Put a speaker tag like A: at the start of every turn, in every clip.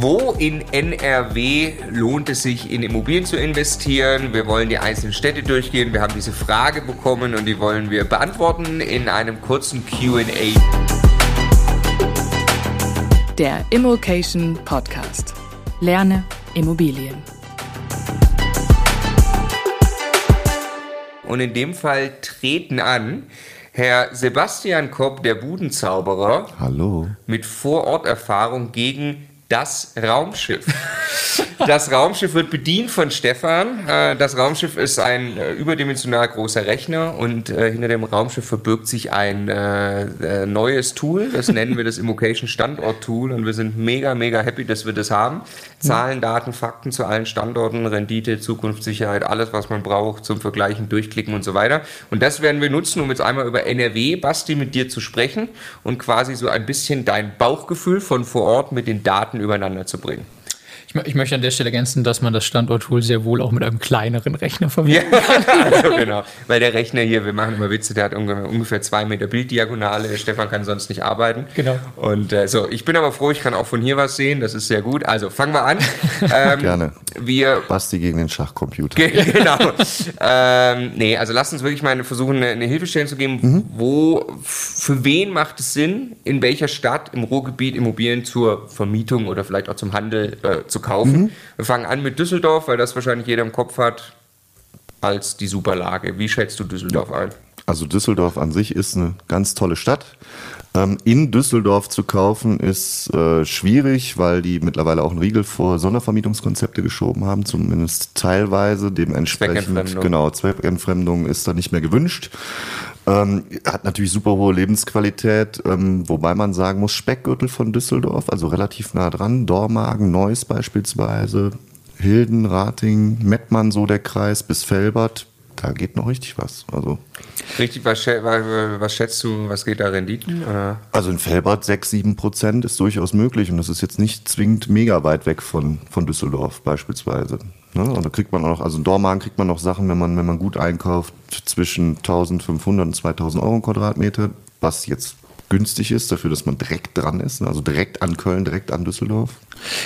A: Wo in NRW lohnt es sich, in Immobilien zu investieren? Wir wollen die einzelnen Städte durchgehen. Wir haben diese Frage bekommen und die wollen wir beantworten in einem kurzen QA.
B: Der Immokation Podcast. Lerne Immobilien.
A: Und in dem Fall treten an Herr Sebastian Kopp, der Budenzauberer.
C: Hallo.
A: Mit Vororterfahrung gegen das Raumschiff. Das Raumschiff wird bedient von Stefan. Äh, das Raumschiff ist ein äh, überdimensional großer Rechner und äh, hinter dem Raumschiff verbirgt sich ein neues Tool. Das nennen wir das Immocation Standort Tool und wir sind mega, mega happy, dass wir das haben. Zahlen, Daten, Fakten zu allen Standorten, Rendite, Zukunftssicherheit, alles, was man braucht zum Vergleichen, Durchklicken und so weiter. Und das werden wir nutzen, um jetzt einmal über NRW, Basti, mit dir zu sprechen und quasi so ein bisschen dein Bauchgefühl von vor Ort mit den Daten übereinander zu bringen.
D: Ich, ich, möchte an der Stelle ergänzen, dass man das Standort-Tool sehr wohl auch mit einem kleineren Rechner verwenden kann.
A: also genau, weil der Rechner hier, wir machen immer Witze, der hat ungefähr zwei Meter Bilddiagonale. Stefan kann sonst nicht arbeiten.
D: Genau.
A: Und äh, so, ich bin aber froh, ich kann auch von hier was sehen. Das ist sehr gut. Also fangen wir an.
C: Ähm, Gerne.
A: Wir
C: Basti gegen den Schachcomputer.
A: genau. ähm, nee, also lasst uns wirklich mal versuchen, eine, eine Hilfestellung zu geben. Mhm. Wo, für wen macht es Sinn, in welcher Stadt im Ruhrgebiet Immobilien zur Vermietung oder vielleicht auch zum Handel äh, zu zu kaufen. Mhm. Wir fangen an mit Düsseldorf, weil das wahrscheinlich jeder im Kopf hat, als die Superlage. Wie schätzt du Düsseldorf ein?
C: Also Düsseldorf an sich ist eine ganz tolle Stadt. Ähm, in Düsseldorf zu kaufen ist äh, schwierig, weil die mittlerweile auch einen Riegel vor Sondervermietungskonzepte geschoben haben, zumindest teilweise. Dementsprechend, Zweckentfremdung. genau, Zweckentfremdung ist da nicht mehr gewünscht. Ähm, hat natürlich super hohe Lebensqualität, ähm, wobei man sagen muss, Speckgürtel von Düsseldorf, also relativ nah dran, Dormagen, Neuss beispielsweise, Hilden, Rating, Mettmann, so der Kreis, bis Felbert, da geht noch richtig was. Also
A: richtig, was, was schätzt du, was geht da Renditen? Oder?
C: Also in Felbert 6, 7 Prozent ist durchaus möglich und das ist jetzt nicht zwingend mega weit weg von, von Düsseldorf beispielsweise. Ne? Und da kriegt man auch, also in Dormagen kriegt man noch Sachen, wenn man, wenn man gut einkauft, zwischen 1500 und 2000 Euro Quadratmeter, was jetzt günstig ist, dafür, dass man direkt dran ist, ne? also direkt an Köln, direkt an Düsseldorf.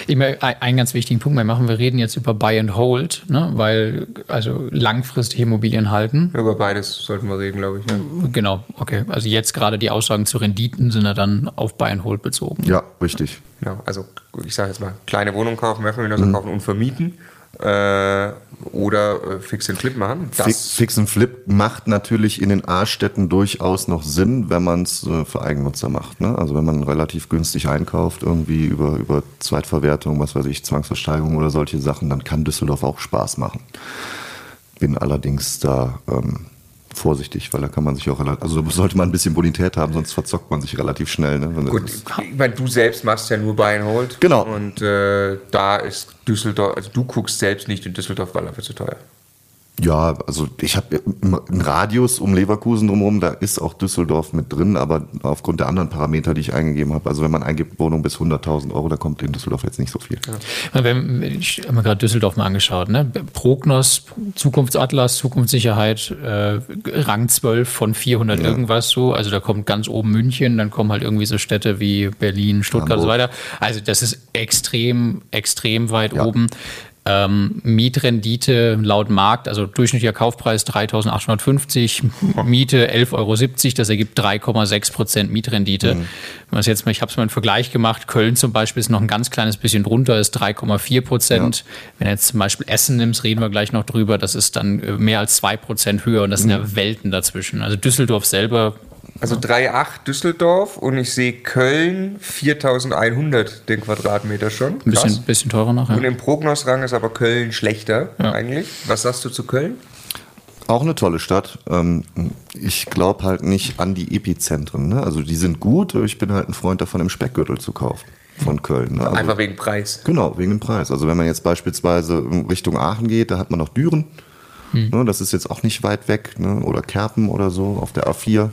D: Ich meine, einen ganz wichtigen Punkt mehr machen. Wir reden jetzt über Buy and Hold, ne? weil also langfristig Immobilien halten.
A: Über beides sollten wir reden, glaube ich. Ja.
D: Genau, okay. Also jetzt gerade die Aussagen zu Renditen sind ja dann auf Buy and Hold bezogen.
C: Ja, richtig.
A: Ja, also ich sage jetzt mal, kleine Wohnung kaufen, Mehrfamilienhäuser mhm. kaufen und vermieten äh, oder äh, Fix and Flip machen.
C: Das Fix and Flip macht natürlich in den A-Städten durchaus noch Sinn, wenn man es äh, für Eigennutzer macht. Ne? Also wenn man relativ günstig einkauft, irgendwie über, über Zweitverwertung, was weiß ich, Zwangsversteigerung oder solche Sachen, dann kann Düsseldorf auch Spaß machen. Bin allerdings da ähm, vorsichtig, weil da kann man sich auch, also sollte man ein bisschen Bonität haben, sonst verzockt man sich relativ schnell. Ne?
A: Gut, ich meine, du selbst machst ja nur Buy and Hold.
C: Genau.
A: Und äh, da ist Düsseldorf, also du guckst selbst nicht in Düsseldorf, weil er für zu teuer.
C: Ja, also ich habe einen Radius um Leverkusen drumherum, da ist auch Düsseldorf mit drin, aber aufgrund der anderen Parameter, die ich eingegeben habe, also wenn man eingibt Wohnung bis 100.000 Euro, da kommt in Düsseldorf jetzt nicht so viel.
D: Ja. Wenn, ich habe mir gerade Düsseldorf mal angeschaut, ne? Prognos, Zukunftsatlas, Zukunftssicherheit, äh, Rang 12 von 400 ja. irgendwas so, also da kommt ganz oben München, dann kommen halt irgendwie so Städte wie Berlin, Stuttgart Hamburg. und so weiter. Also das ist extrem, extrem weit ja. oben. Ähm, Mietrendite laut Markt, also durchschnittlicher Kaufpreis 3.850, Miete 11,70 Euro, das ergibt 3,6 Prozent Mietrendite. Mhm. Man jetzt mal, ich habe es mal einen Vergleich gemacht, Köln zum Beispiel ist noch ein ganz kleines bisschen drunter, ist 3,4 Prozent. Ja. Wenn du jetzt zum Beispiel Essen nimmst, reden wir gleich noch drüber, das ist dann äh, mehr als 2 Prozent höher und das sind ja mhm. Welten dazwischen. Also Düsseldorf selber
A: also 3,8 Düsseldorf und ich sehe Köln 4100 den Quadratmeter schon.
D: Ein bisschen, bisschen teurer noch.
A: Ja. Und im Prognosrang ist aber Köln schlechter ja. eigentlich. Was sagst du zu Köln?
C: Auch eine tolle Stadt. Ähm, ich glaube halt nicht an die Epizentren. Ne? Also die sind gut, ich bin halt ein Freund davon, im Speckgürtel zu kaufen von Köln. Ne?
A: Also, Einfach wegen Preis.
C: Genau, wegen dem Preis. Also wenn man jetzt beispielsweise Richtung Aachen geht, da hat man noch Düren. Hm. Das ist jetzt auch nicht weit weg. Ne? Oder Kerpen oder so auf der A4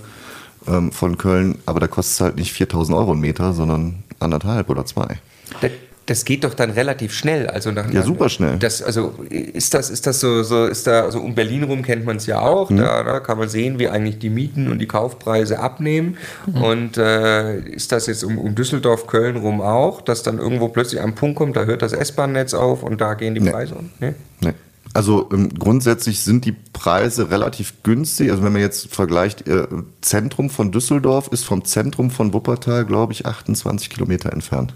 C: ähm, von Köln, aber da kostet es halt nicht 4000 Euro ein Meter, sondern anderthalb oder zwei.
A: Da, das geht doch dann relativ schnell. Also nach,
C: Ja, super schnell.
A: Das, also ist das, ist das so, so ist da, also um Berlin rum kennt man es ja auch. Da, da kann man sehen, wie eigentlich die Mieten und die Kaufpreise abnehmen. Und äh, ist das jetzt um, um Düsseldorf, Köln rum auch, dass dann irgendwo plötzlich ein Punkt kommt, da hört das S-Bahn-Netz auf und da gehen die
C: Nee.
A: Preise um? Nee?
C: Nee. Also ähm, grundsätzlich sind die Preise relativ günstig. Also wenn man jetzt vergleicht, äh, Zentrum von Düsseldorf ist vom Zentrum von Wuppertal, glaube ich, 28 Kilometer entfernt.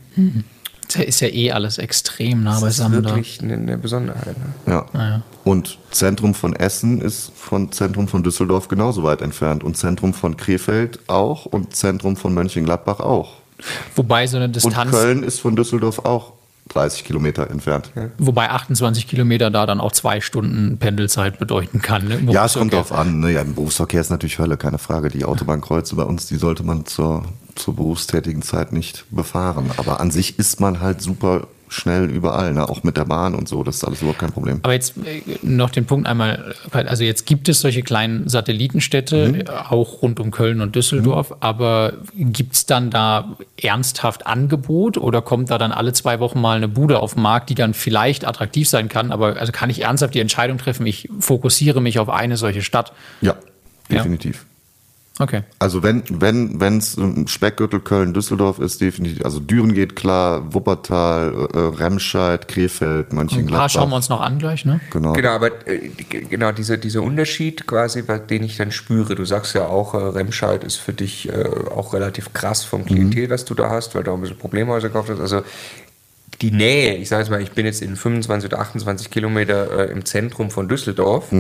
D: Das ist ja eh alles extrem nah
A: Das ist
D: beisammen da.
A: wirklich eine, eine Besonderheit. Ne?
C: Ja.
D: ja.
C: Und Zentrum von Essen ist von Zentrum von Düsseldorf genauso weit entfernt. Und Zentrum von Krefeld auch und Zentrum von Mönchengladbach auch.
D: Wobei so eine
C: Und
D: Distanz,
C: Köln ist von Düsseldorf auch 30 Kilometer entfernt.
D: wobei 28 Kilometer da dann auch zwei Stunden Pendelzeit bedeuten kann. Ne?
C: Ja, es kommt drauf an. Ne? Ja, Im Berufsverkehr ist natürlich Hölle, keine Frage. Die Autobahnkreuze bei uns, die sollte man zur, zur berufstätigen Zeit nicht befahren. Aber an sich ist man halt super schnell überall, ne? auch mit der Bahn und so. Das ist alles überhaupt kein Problem.
D: Aber jetzt äh, noch den Punkt einmal, also jetzt gibt es solche kleinen Satellitenstädte,
C: Mhm.
D: auch rund um Köln und Düsseldorf, aber gibt es dann da ernsthaft Angebot oder kommt da dann alle zwei Wochen mal eine Bude auf den Markt, die dann vielleicht attraktiv sein kann, aber also kann ich ernsthaft die Entscheidung treffen, ich fokussiere mich auf eine solche Stadt?
C: Ja, definitiv.
D: Okay.
C: Also wenn wenn wenn es Speckgürtel Köln Düsseldorf ist definitiv also Düren geht klar Wuppertal äh, Remscheid Krefeld
D: Ein paar
C: Mönchengladbach
D: schauen wir uns noch an gleich, ne?
C: genau
A: Genau, aber äh, genau dieser, dieser Unterschied quasi, bei- den ich dann spüre. Du sagst ja auch, äh, Remscheid ist für dich äh, auch relativ krass vom Klientel, was du da hast, weil du auch ein bisschen Problemhäuser gekauft hast. Also die Nähe, ich sage jetzt mal, ich bin jetzt in 25 oder 28 Kilometer äh, im Zentrum von Düsseldorf,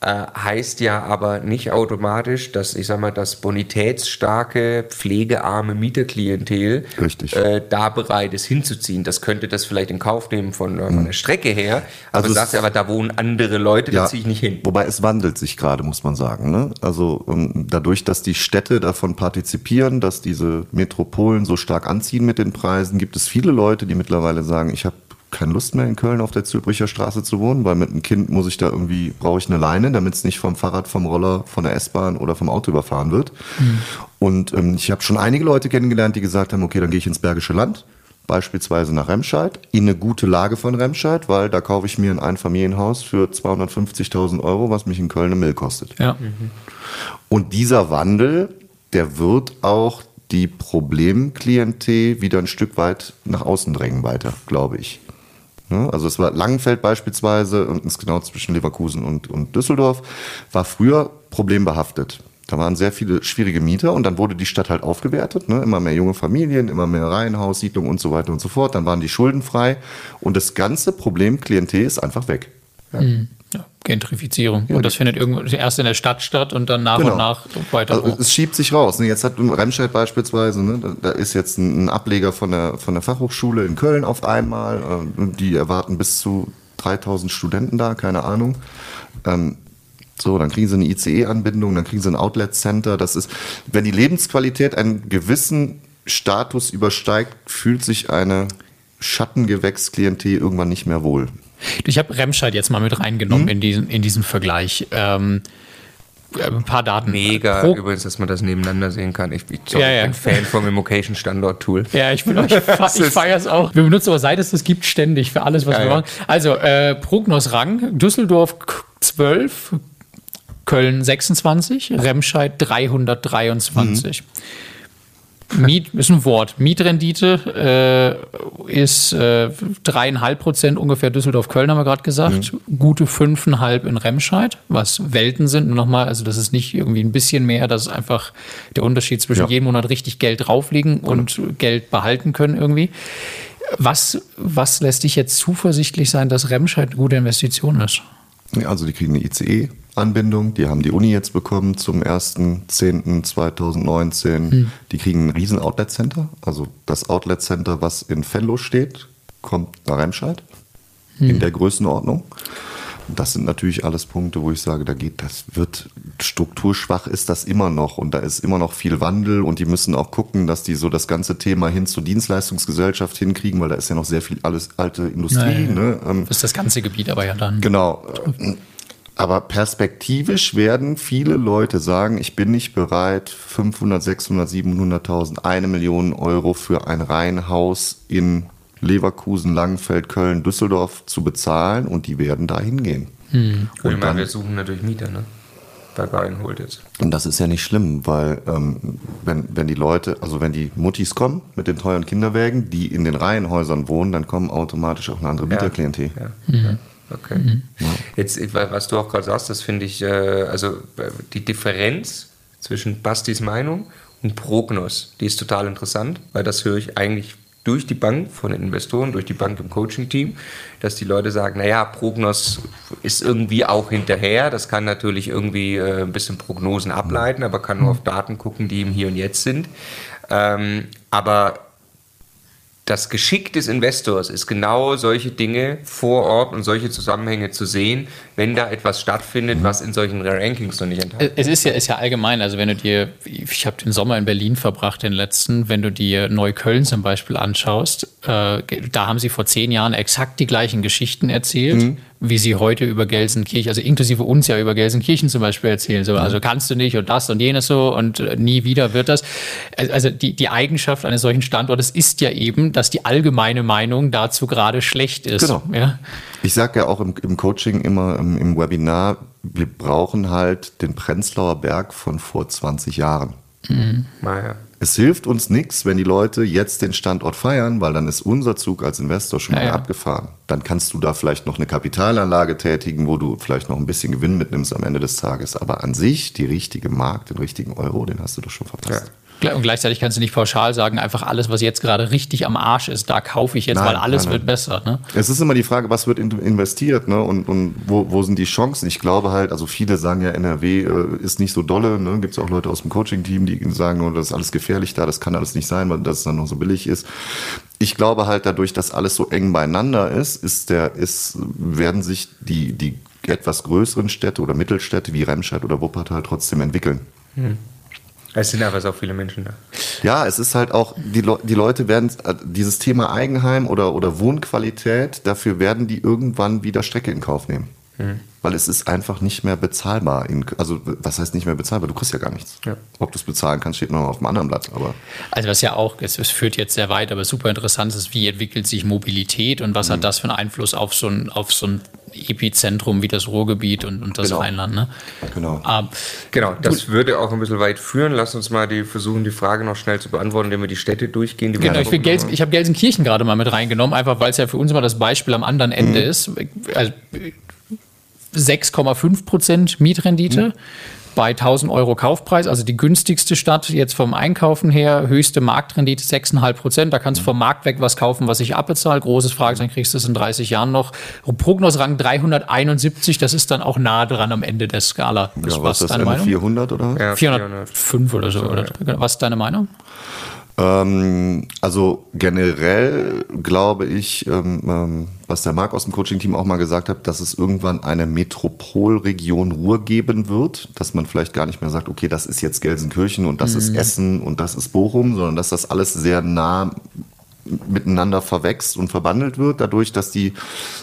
A: äh, heißt ja aber nicht automatisch, dass ich sage mal, das bonitätsstarke, pflegearme Mieterklientel äh, da bereit ist hinzuziehen. Das könnte das vielleicht in Kauf nehmen von, äh, von der Strecke her. Aber
C: Also
A: du sagst ja, aber da wohnen andere Leute, da ziehe ich nicht hin.
C: Wobei es wandelt sich gerade, muss man sagen. Ne? Also ähm, dadurch, dass die Städte davon partizipieren, dass diese Metropolen so stark anziehen mit den Preisen, gibt es viele Leute, die mittlerweile sagen, ich habe keine Lust mehr in Köln auf der Zülbricher Straße zu wohnen, weil mit einem Kind muss ich da irgendwie, brauche ich eine Leine, damit es nicht vom Fahrrad, vom Roller, von der S-Bahn oder vom Auto überfahren wird. Und ähm, ich habe schon einige Leute kennengelernt, die gesagt haben, okay, dann gehe ich ins Bergische Land, beispielsweise nach Remscheid, in eine gute Lage von Remscheid, weil da kaufe ich mir ein Einfamilienhaus für 250.000 Euro, was mich in Köln eine Mill kostet.
D: Ja.
C: Und dieser Wandel, der wird auch die Problemklientel wieder ein Stück weit nach außen drängen weiter, glaube ich. Ne? Also es war Langenfeld beispielsweise, und ist genau zwischen Leverkusen und, und Düsseldorf, war früher problembehaftet. Da waren sehr viele schwierige Mieter und dann wurde die Stadt halt aufgewertet. Ne? Immer mehr junge Familien, immer mehr Reihenhaussiedlungen und so weiter und so fort. Dann waren die schuldenfrei und das ganze Problemklientel ist einfach weg.
D: Ja, Gentrifizierung. und das findet irgendwo erst in der Stadt statt und dann nach
C: Genau.
D: und nach weiter
C: Also
D: hoch.
C: es schiebt sich raus. Ne? Jetzt hat Remscheid beispielsweise, ne? da, ist jetzt ein, ein Ableger von der, von der Fachhochschule in Köln auf einmal. Äh, die erwarten bis zu 3000 Studenten da, keine Ahnung. Ähm, so, dann kriegen sie eine ICE-Anbindung, dann kriegen sie ein Outlet-Center. Das ist, wenn die Lebensqualität einen gewissen Status übersteigt, fühlt sich eine Schattengewächsklientel irgendwann nicht mehr wohl.
D: Ich habe Remscheid jetzt mal mit reingenommen
C: Hm?
D: in, diesen, in diesen Vergleich. Ähm, ein paar Daten.
A: Mega
D: Pro,
A: übrigens, dass man das nebeneinander sehen kann. Ich, ich
D: Ja, ja.
A: bin Fan vom Immocation Standort Tool.
D: Ja, ich, bin, ich, ich feiere es auch. Wir benutzen aber seit es das gibt ständig für alles, was
A: Ja,
D: wir machen. Also, äh, Prognosrang: Düsseldorf k- 12, Köln 26, Remscheid 323. Miet ist ein Wort. Mietrendite äh, ist äh, dreieinhalb Prozent ungefähr Düsseldorf-Köln, haben wir gerade gesagt. Gute fünfeinhalb in Remscheid, was Welten sind. Nur nochmal, also das ist nicht irgendwie ein bisschen mehr, das ist einfach der Unterschied zwischen
C: Ja.
D: jedem Monat richtig Geld drauflegen und Geld behalten können irgendwie. Was, was lässt dich jetzt zuversichtlich sein, dass Remscheid eine gute Investition ist?
C: Also die kriegen eine ICE-Anbindung, die haben die Uni jetzt bekommen zum 1.10.2019. Die kriegen ein riesen Outlet-Center. Also das Outlet-Center, was in Venlo steht, kommt nach Remscheid in der Größenordnung. Das sind natürlich alles Punkte, wo ich sage, da geht, das wird strukturschwach ist das immer noch und da ist immer noch viel Wandel und die müssen auch gucken, dass die so das ganze Thema hin zur Dienstleistungsgesellschaft hinkriegen, weil da ist ja noch sehr viel alles alte Industrie.
D: Ja, ja, ja.
C: Ne? Ähm,
D: Das ist das ganze Gebiet aber ja dann.
C: Genau. Aber perspektivisch werden viele Leute sagen, ich bin nicht bereit, 500, 600, 700.000, eine Million Euro für ein Reihenhaus in Leverkusen, Langenfeld, Köln, Düsseldorf zu bezahlen und die werden da hingehen.
A: Und ich meine,
C: dann-
A: wir suchen natürlich Mieter, ne? Bei Bayern holt jetzt.
C: Und das ist ja nicht schlimm, weil ähm, wenn, wenn die Leute, also wenn die Muttis kommen mit den teuren Kinderwägen, die in den Reihenhäusern wohnen, dann kommen automatisch auch eine andere Mieterklientel.
A: Ja. ja. Okay. Jetzt, ich- was du auch gerade sagst, das finde ich, äh, also äh, die Differenz zwischen Bastis Meinung und Prognos, die ist total interessant, weil das höre ich eigentlich durch die Bank von den Investoren, durch die Bank im Coaching-Team, dass die Leute sagen, naja, Prognos ist irgendwie auch hinterher, das kann natürlich irgendwie äh, ein bisschen Prognosen ableiten, aber kann nur auf Daten gucken, die im Hier und Jetzt sind. Ähm, aber das Geschick des Investors ist genau solche Dinge vor Ort und solche Zusammenhänge zu sehen, wenn da etwas stattfindet, was in solchen Rankings noch nicht enthalten
D: Es ist ja, ist ja allgemein, also wenn du dir, ich habe den Sommer in Berlin verbracht, den letzten, wenn du dir Neukölln zum Beispiel anschaust, äh, da haben sie vor zehn Jahren exakt die gleichen Geschichten erzählt, wie sie heute über Gelsenkirchen, also inklusive uns ja über Gelsenkirchen zum Beispiel erzählen. So, also kannst du nicht und das und jenes so und äh, nie wieder wird das. Also die, die Eigenschaft eines solchen Standortes ist ja eben, dass die allgemeine Meinung dazu gerade schlecht ist.
C: Genau.
D: Ja?
C: Ich sage ja auch im, im Coaching immer im, im Webinar, wir brauchen halt den Prenzlauer Berg von vor 20 Jahren.
A: Naja.
C: Es hilft uns nichts, wenn die Leute jetzt den Standort feiern, weil dann ist unser Zug als Investor schon
D: Ja,
C: mal
D: ja.
C: abgefahren. Dann kannst du da vielleicht noch eine Kapitalanlage tätigen, wo du vielleicht noch ein bisschen Gewinn mitnimmst am Ende des Tages. Aber an sich, die richtige Markt, den richtigen Euro, den hast du doch schon verpasst.
D: Und gleichzeitig kannst du nicht pauschal sagen, einfach alles, was jetzt gerade richtig am Arsch ist, da kaufe ich jetzt,
C: Nein,
D: weil alles
C: nein,
D: wird
C: nein.
D: besser. Ne?
C: Es ist immer die Frage, was wird in- investiert ne? und, und wo, wo sind die Chancen? Ich glaube halt, also viele sagen ja, NRW äh, ist nicht so dolle. Ne? Gibt es auch Leute aus dem Coaching-Team, die sagen, oh, das ist alles gefährlich da, das kann alles nicht sein, weil das dann noch so billig ist. Ich glaube halt, dadurch, dass alles so eng beieinander ist, ist der, ist, werden sich die, die etwas größeren Städte oder Mittelstädte wie Remscheid oder Wuppertal trotzdem entwickeln.
A: Es sind einfach so viele Menschen da.
C: Ja, es ist halt auch, die, Le die Leute werden, äh, dieses Thema Eigenheim oder, oder Wohnqualität, dafür werden die irgendwann wieder Strecke in Kauf nehmen. Weil es ist einfach nicht mehr bezahlbar. In, also, was heißt nicht mehr bezahlbar? Du kriegst ja gar nichts.
A: Ja.
C: Ob du es bezahlen kannst, steht noch auf dem anderen Blatt. Aber
D: Also was ja auch, es, es führt jetzt sehr weit, aber super interessant ist, wie entwickelt sich Mobilität und was
C: Mhm.
D: hat das für einen Einfluss auf so ein, auf so ein Epizentrum wie das Ruhrgebiet und, und das
C: Genau.
D: Rheinland. Ne?
C: genau.
D: Aber
A: Genau, das würde auch ein bisschen weit führen. Lass uns mal die, versuchen, die Frage noch schnell zu beantworten, indem wir die Städte durchgehen. Die wir
D: Genau, ich, Gels, ich habe Gelsenkirchen gerade mal mit reingenommen, einfach weil es ja für uns immer das Beispiel am anderen Ende
C: Mhm.
D: ist. Also 6,5 Prozent Mietrendite.
C: Mhm.
D: Bei 1000 Euro Kaufpreis, also die günstigste Stadt jetzt vom Einkaufen her, höchste Marktrendite 6,5 Prozent. Da
C: Mhm.
D: kannst du vom Markt weg was kaufen, was ich abbezahle. Großes Fragezeichen, kriegst du es in 30 Jahren noch. Prognosrang 371, das ist dann auch nah dran am Ende der Skala. Was,
C: ja,
D: was
C: ist das,
D: deine
C: Ende
D: Meinung?
C: 400 oder?
A: Ja,
D: 405 oder so. Oder, was ist deine Meinung?
C: Ähm, also generell glaube ich, ähm, ähm, was der Marc aus dem Coaching-Team auch mal gesagt hat, dass es irgendwann eine Metropolregion Ruhr geben wird, dass man vielleicht gar nicht mehr sagt, okay, das ist jetzt Gelsenkirchen und das ist Essen und das ist Bochum, sondern dass das alles sehr nah miteinander verwächst und verbandelt wird, dadurch, dass die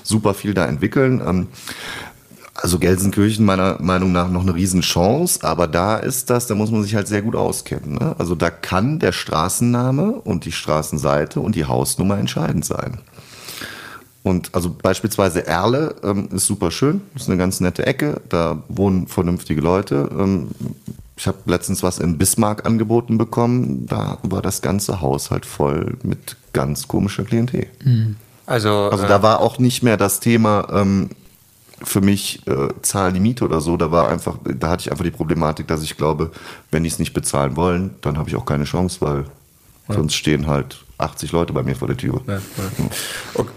C: super viel da entwickeln. Also Gelsenkirchen meiner Meinung nach noch eine Riesenchance, aber da ist das, da muss man sich halt sehr gut auskennen. Ne? Also da kann der Straßenname und die Straßenseite und die Hausnummer entscheidend sein. Und also beispielsweise Erle ähm, ist super schön, ist eine ganz nette Ecke, da wohnen vernünftige Leute. Ähm, ich habe letztens was in Bismarck angeboten bekommen, da war das ganze Haus halt voll mit ganz komischer Klientel.
A: Also,
C: Also
A: äh,
C: da war auch nicht mehr das Thema ähm, für mich äh, zahlen die Miete oder so. Da war einfach, da hatte ich einfach die Problematik, dass ich glaube, wenn die es nicht bezahlen wollen, dann habe ich auch keine Chance, weil sonst stehen halt 80 Leute bei mir vor der Tür.
A: Ja, ja. Ok-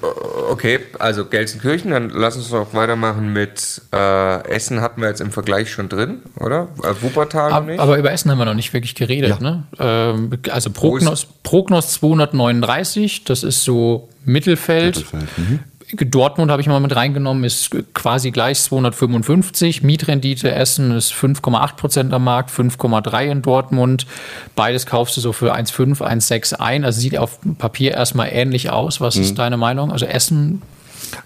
A: Okay, also Gelsenkirchen, dann lass uns noch weitermachen mit äh, Essen hatten wir jetzt im Vergleich schon drin, oder? Äh, Wuppertal noch
D: Aber,
A: nicht?
D: aber über Essen haben wir noch nicht wirklich geredet.
C: Ja.
D: Ne? Ähm, also Prognos, Prognos 239, das ist so Mittelfeld.
C: Mittelfeld, mhm.
D: Dortmund habe ich mal mit reingenommen, ist quasi gleich 255. Mietrendite Essen ist 5,8 Prozent am Markt, 5,3 in Dortmund. Beides kaufst du so für 1,5, 1,6 ein. Also sieht auf Papier erstmal ähnlich aus. Was
C: Mhm.
D: ist deine Meinung? Also Essen,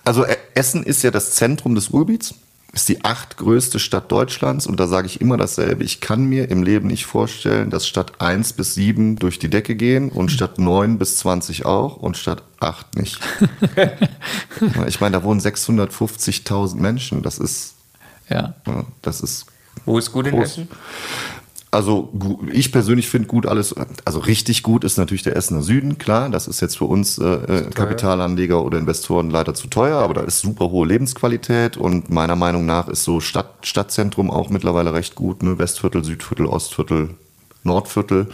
C: Also äh, Essen ist ja das Zentrum des Ruhrgebiets. Ist die achtgrößte Stadt Deutschlands und da sage ich immer dasselbe. Ich kann mir im Leben nicht vorstellen, dass Stadt 1 bis 7 durch die Decke gehen und Stadt 9 bis 20 auch und Stadt 8 nicht. ich meine, da wohnen 650.000 Menschen. Das ist,
D: Ja.
C: das ist
A: Wo ist gut in
C: Groß.
A: Essen?
C: Also ich persönlich finde gut alles, also richtig gut ist natürlich der Essener Süden, klar, das ist jetzt für uns äh, äh, Kapitalanleger oder Investoren leider zu teuer, aber da ist super hohe Lebensqualität und meiner Meinung nach ist so Stadt, Stadtzentrum auch mittlerweile recht gut, ne? Westviertel, Südviertel, Ostviertel, Nordviertel,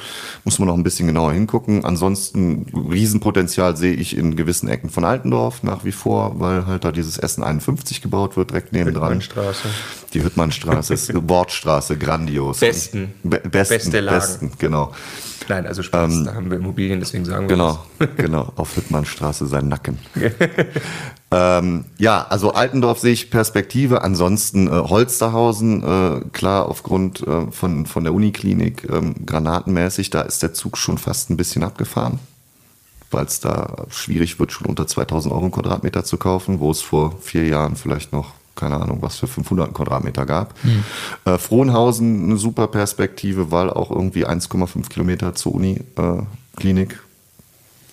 C: muss man noch ein bisschen genauer hingucken. Ansonsten Riesenpotenzial sehe ich in gewissen Ecken von Altendorf nach wie vor, weil halt da dieses Essen 51 gebaut wird, direkt nebendran.
A: Straße.
C: Die Hüttmannstraße ist Wortstraße, grandios.
A: Besten.
C: Be besten,
A: Beste Lagen.
C: besten, genau.
A: Nein, also Spaß, da haben wir Immobilien, deswegen sagen wir
C: Genau, genau, auf Hüttmannstraße sein Nacken. ähm, ja, also Altendorf sehe ich Perspektive. Ansonsten äh, Holsterhausen, äh, klar, aufgrund äh, von, von der Uniklinik, ähm, granatenmäßig, da ist der Zug schon fast ein bisschen abgefahren, weil es da schwierig wird, schon unter 2000 Euro einen Quadratmeter zu kaufen, wo es vor vier Jahren vielleicht noch keine Ahnung, was für 500 Quadratmeter gab. Äh, Frohnhausen eine super Perspektive, weil auch irgendwie 1,5 Kilometer zur Uniklinik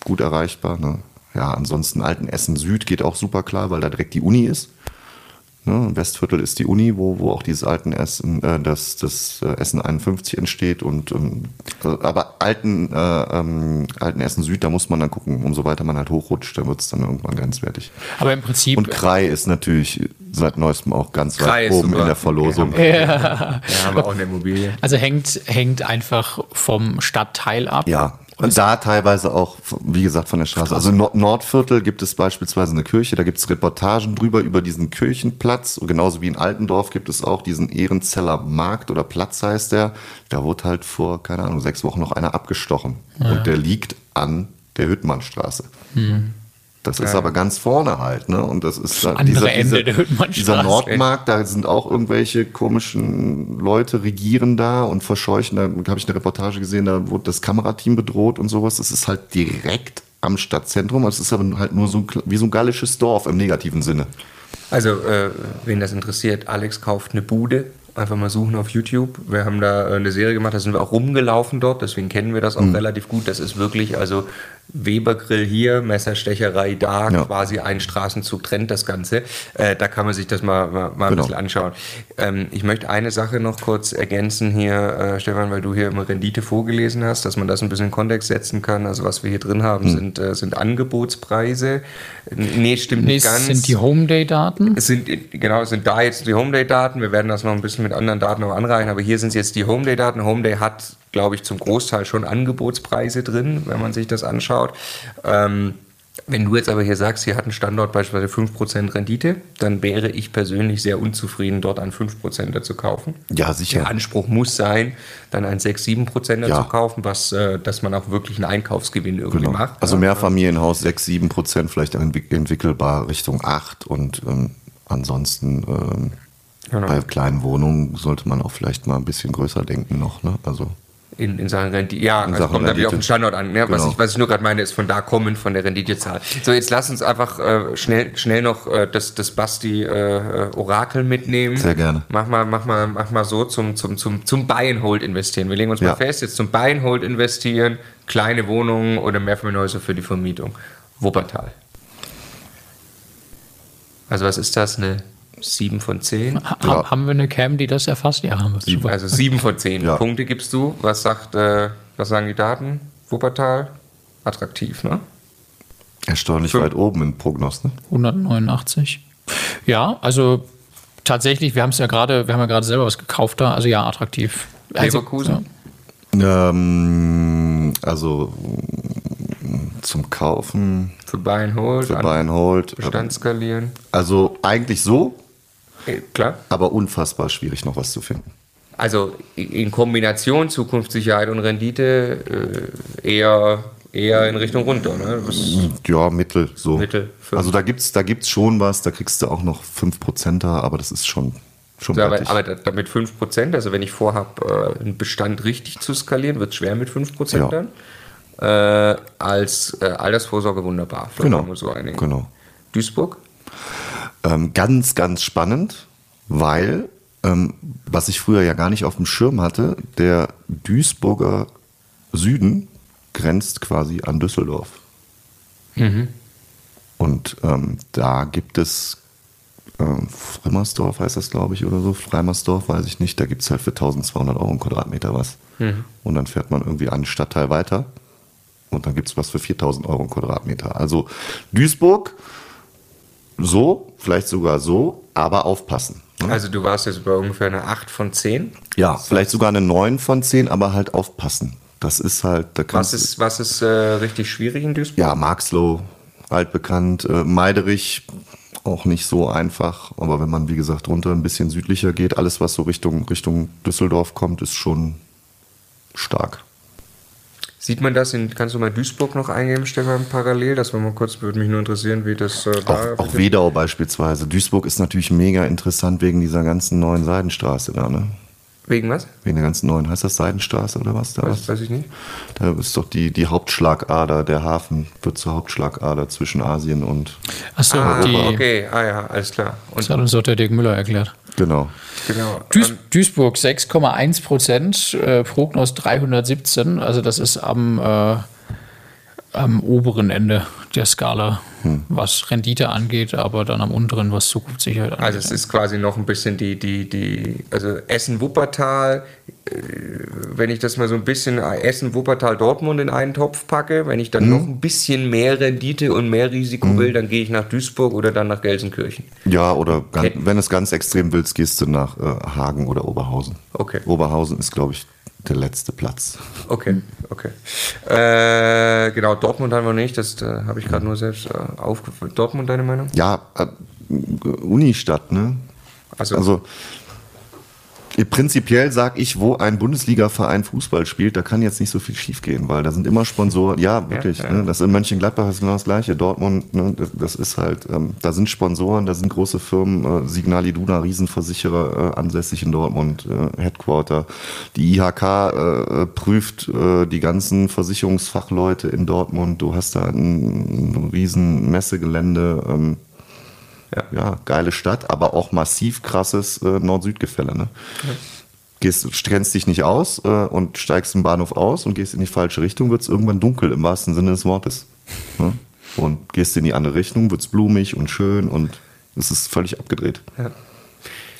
C: gut erreichbar. Ne? Ja, ansonsten Altenessen Süd geht auch super klar, weil da direkt die Uni ist. Ne? Westviertel ist die Uni, wo, wo auch dieses Altenessen, äh, das, das äh, Essen 51 entsteht. Und ähm, äh, aber Alten, äh, ähm, Altenessen Süd, da muss man dann gucken, umso weiter man halt hochrutscht, da wird es dann irgendwann grenzwertig.
D: Aber im Prinzip.
C: Und Krei ist natürlich seit neuestem auch ganz
A: Krai
C: weit oben
A: super.
C: in der Verlosung.
A: Ja, haben wir auch eine Immobilie.
D: Also hängt, hängt einfach vom Stadtteil ab.
C: Ja, und da teilweise auch, wie gesagt, von der Straße. Also im Nord Nordviertel gibt es beispielsweise eine Kirche, da gibt es Reportagen drüber über diesen Kirchenplatz. Und genauso wie in Altendorf gibt es auch diesen Ehrenzeller Markt oder Platz heißt der. Da wurde halt vor, keine Ahnung, sechs Wochen noch einer abgestochen. Und der liegt an der Hüttmannstraße. Das ist aber ganz vorne halt, ne? Und das ist dann
D: andere Ende Hüttmannstraße.
C: Dieser Nordmarkt, da sind auch irgendwelche komischen Leute regieren da und verscheuchen. Da habe ich eine Reportage gesehen, da wurde das Kamerateam bedroht und sowas. Das ist halt direkt am Stadtzentrum. Es ist aber halt nur so ein, wie so ein gallisches Dorf im negativen Sinne.
A: Also, äh, wen das interessiert, Alex kauft eine Bude. Einfach mal suchen auf YouTube. Wir haben da äh, eine Serie gemacht, da sind wir auch rumgelaufen dort, deswegen kennen wir das auch relativ gut. Das ist wirklich, also Webergrill hier, Messerstecherei da,
C: Ja.
A: quasi ein Straßenzug trennt das Ganze. Äh, da kann man sich das mal, mal, mal ein
C: Genau.
A: bisschen anschauen. Ähm, ich möchte eine Sache noch kurz ergänzen hier, äh, Stefan, weil du hier immer Rendite vorgelesen hast, dass man das ein bisschen in Kontext setzen kann. Also was wir hier drin haben, sind, äh, sind Angebotspreise. Nee, stimmt
D: Nee,
A: nicht ganz.
D: sind die Homeday-Daten.
A: Sind, genau, es sind da jetzt die Homeday-Daten. Wir werden das noch ein bisschen mit anderen Daten noch anreichen, aber hier sind es jetzt die Homeday-Daten. Homeday hat, glaube ich, zum Großteil schon Angebotspreise drin, wenn man sich das anschaut. Ähm, wenn du jetzt aber hier sagst, hier hat ein Standort beispielsweise 5% Rendite, dann wäre ich persönlich sehr unzufrieden, dort einen 5% zu kaufen.
C: Ja, sicher.
A: Der Anspruch muss sein, dann einen 6, 7%
C: Ja.
A: zu kaufen, was, äh, dass man auch wirklich einen Einkaufsgewinn irgendwie
C: Genau.
A: macht.
C: Also
A: Ja.
C: Mehrfamilienhaus 6, 7 Prozent, vielleicht auch entwick- entwickelbar Richtung 8 und ähm, ansonsten ähm,
A: Genau.
C: bei kleinen Wohnungen sollte man auch vielleicht mal ein bisschen größer denken noch. Ne? Also
A: In, in Sachen Rendite. Ja, also
C: Sachen
A: kommt wieder auf den Standort an. Ne? Was,
C: Genau.
A: ich, was ich nur gerade meine, ist von da kommen, von der Renditezahl. So, jetzt lass uns einfach äh, schnell, schnell noch äh, das, das Basti äh, äh, mitnehmen.
C: Sehr gerne.
A: Mach mal, mach mal, mach mal so zum, zum, zum, zum Buy and Hold investieren. Wir legen uns
C: Ja.
A: mal fest, jetzt zum Buy and Hold investieren, kleine Wohnungen oder Mehrfamilienhäuser für die Vermietung. Wuppertal. Also was ist das? Eine 7 von 10?
D: Ha
C: Ja.
D: Haben wir eine Cam, die das erfasst? Ja, haben wir. Super.
A: Also 7 von 10
C: Ja.
A: Punkte gibst du. Was sagt, äh, was sagen die Daten? Wuppertal? Attraktiv, ne?
C: erstaunlich
A: Fünf-
C: weit oben in Prognos. Ne?
D: 189. Ja, also tatsächlich, wir haben es ja gerade, wir haben ja gerade selber was gekauft da, also ja, attraktiv. Also,
A: Leverkusen?
C: Ähm, also mm, zum Kaufen
A: Für Buy and Hold?
C: für Buy and Hold.
A: Bestand skalieren?
C: Also eigentlich so,
A: Äh, klar.
C: aber unfassbar schwierig noch was zu finden.
A: Also in Kombination Zukunftssicherheit und Rendite äh, eher, eher in Richtung runter. Ne?
C: Ja, Mittel so.
A: Mittel.
C: Also da gibt's, da gibt's schon was, da kriegst du auch noch 5% da, aber das ist schon, schon
A: so, aber, aber da- damit 5%, also wenn ich vorhabe, äh, einen Bestand richtig zu skalieren, wird es schwer mit 5%
C: Ja.
A: dann. Äh, als äh, Altersvorsorge wunderbar. Vielleicht
C: Genau.
A: So.
C: Genau.
A: Duisburg?
C: Ähm, ganz, ganz spannend. Weil, ähm, was ich früher ja gar nicht auf dem Schirm hatte, der Duisburger Süden grenzt quasi an Düsseldorf. Und ähm, da gibt es ähm, Frimmersdorf, heißt das, glaube ich, oder so. Freimersdorf, weiß ich nicht. Da gibt es halt für 1200 Euro einen Quadratmeter was. Und dann fährt man irgendwie einen Stadtteil weiter. Und dann gibt es was für 4000 Euro einen Quadratmeter. Also Duisburg, so, vielleicht sogar so, aber aufpassen. ne?
A: Also du warst jetzt bei ungefähr einer 8 von 10.
C: Ja, vielleicht sogar eine 9 von 10, aber halt aufpassen. Das ist halt, da
A: Was
C: kannst du-
A: ist, was ist äh, richtig schwierig in Duisburg?
C: Ja, Marxloh, altbekannt, äh, Meiderich, auch nicht so einfach. Aber wenn man, wie gesagt, runter ein bisschen südlicher geht, alles, was so Richtung, Richtung Düsseldorf kommt, ist schon stark.
A: Sieht man das in, kannst du mal Duisburg noch eingeben, Stefan, parallel? Das war mal kurz, würde mich nur interessieren, wie das äh, da
C: Auch, auch Wedau beispielsweise. Duisburg ist natürlich mega interessant wegen dieser ganzen neuen Seidenstraße da, ne?
A: Wegen was?
C: Wegen der ganzen neuen, heißt das Seidenstraße oder was? Da,
A: Weiß, weiß ich nicht.
C: da ist doch die, die Hauptschlagader, der Hafen wird zur Hauptschlagader zwischen Asien und,
D: Achso,
A: Ah,
D: die,
A: okay, ah ja, alles klar.
D: das
A: Und
D: hat uns doch der Dirk Müller erklärt.
C: genau.
A: genau.
D: Duis
A: ähm,
D: Duisburg 6,1 Prozent, äh, Prognos 317, also das ist am, äh, am oberen Ende der Skala, was Rendite angeht, aber dann am unteren, was Zukunftssicherheit angeht.
A: Also es ist quasi noch ein bisschen die, die, die, also Essen-Wuppertal, äh, wenn ich das mal so ein bisschen äh, Essen-Wuppertal-Dortmund in einen Topf packe, wenn ich dann noch ein bisschen mehr Rendite und mehr Risiko will, dann gehe ich nach Duisburg oder dann nach Gelsenkirchen.
C: Ja, oder ganz, wenn es ganz extrem willst, gehst du nach äh, Hagen oder Oberhausen.
A: Okay.
C: Oberhausen ist, glaube ich, der letzte Platz.
A: Okay, okay. Äh, genau, Dortmund haben wir nicht, das äh, habe ich gerade nur selbst äh, aufgeführt. Dortmund, deine Meinung?
C: Ja, äh, Unistadt, ne?
A: Also,
C: Also prinzipiell sag ich, wo ein Bundesliga-Verein Fußball spielt, da kann jetzt nicht so viel schiefgehen, weil da sind immer Sponsoren. Ja, wirklich.
A: ja.
C: Ne? Das in Mönchengladbach ist genau das Gleiche. Dortmund, ne? das, das ist halt, ähm, da sind Sponsoren, da sind große Firmen, äh, Signal Iduna, Riesenversicherer, äh, ansässig in Dortmund, äh, Headquarter. Die IHK äh, prüft äh, die ganzen Versicherungsfachleute in Dortmund. Du hast da ein, ein riesen Messegelände. Ähm,
A: Ja.
C: ja, geile Stadt, aber auch massiv krasses äh, Nord-Süd-Gefälle. Ne? Gehst, trennst dich nicht aus äh, und steigst im Bahnhof aus und gehst in die falsche Richtung, wird es irgendwann dunkel im wahrsten Sinne des Wortes. Ne? Und gehst in die andere Richtung, wird es blumig und schön und es ist völlig abgedreht.
A: Ja.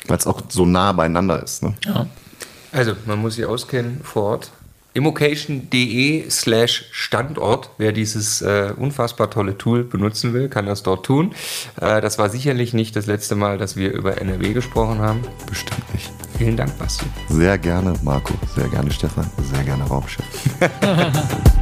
C: Weil es auch so nah beieinander ist. Ne?
D: ja.
A: Also, man muss sich auskennen vor Ort. Immocation.de slash Standort. Wer dieses äh, unfassbar tolle Tool benutzen will, kann das dort tun. Äh, das war sicherlich nicht das letzte Mal, dass wir über NRW gesprochen haben.
C: Bestimmt nicht.
A: Vielen Dank, Basti.
C: Sehr gerne, Marco. Sehr gerne, Stefan. Sehr gerne, Raumschiff.